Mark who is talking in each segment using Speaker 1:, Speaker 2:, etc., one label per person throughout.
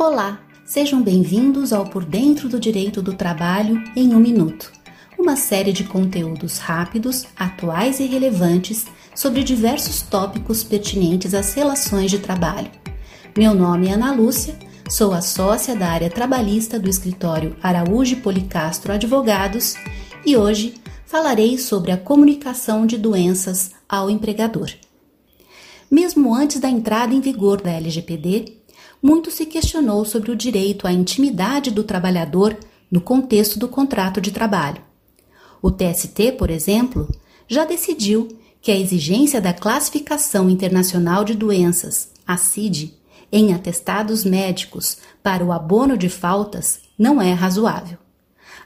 Speaker 1: Olá, sejam bem-vindos ao Por Dentro do Direito do Trabalho em um Minuto, uma série de conteúdos rápidos, atuais e relevantes sobre diversos tópicos pertinentes às relações de trabalho. Meu nome é Ana Lúcia, sou a sócia da área trabalhista do escritório Araújo Policastro Advogados e hoje falarei sobre a comunicação de doenças ao empregador. Mesmo antes da entrada em vigor da LGPD, muito se questionou sobre o direito à intimidade do trabalhador no contexto do contrato de trabalho. O TST, por exemplo, já decidiu que a exigência da Classificação Internacional de Doenças, a CID, em atestados médicos para o abono de faltas não é razoável.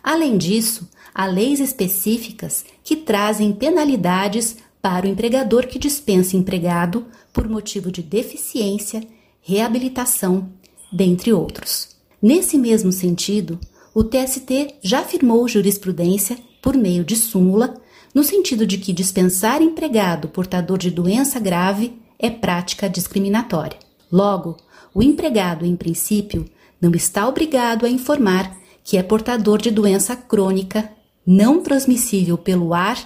Speaker 1: Além disso, há leis específicas que trazem penalidades para o empregador que dispensa empregado por motivo de deficiência reabilitação, dentre outros. Nesse mesmo sentido, o TST já afirmou jurisprudência por meio de súmula, no sentido de que dispensar empregado portador de doença grave é prática discriminatória. Logo, o empregado, em princípio, não está obrigado a informar que é portador de doença crônica não transmissível pelo ar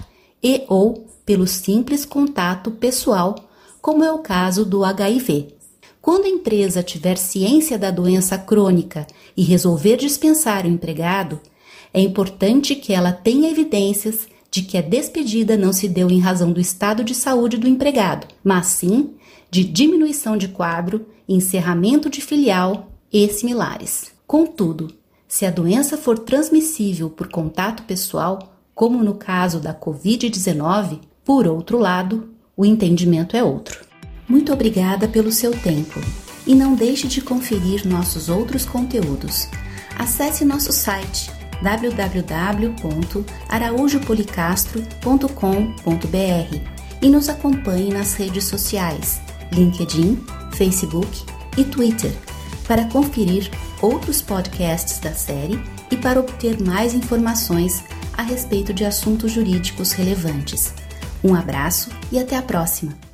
Speaker 1: e ou pelo simples contato pessoal, como é o caso do HIV. Quando a empresa tiver ciência da doença crônica e resolver dispensar o empregado, é importante que ela tenha evidências de que a despedida não se deu em razão do estado de saúde do empregado, mas sim de diminuição de quadro, encerramento de filial e similares. Contudo, se a doença for transmissível por contato pessoal, como no caso da Covid-19, por outro lado, o entendimento é outro. Muito obrigada pelo seu tempo e não deixe de conferir nossos outros conteúdos. Acesse nosso site www.araújopolicastro.com.br e nos acompanhe nas redes sociais LinkedIn, Facebook e Twitter para conferir outros podcasts da série e para obter mais informações a respeito de assuntos jurídicos relevantes. Um abraço e até a próxima!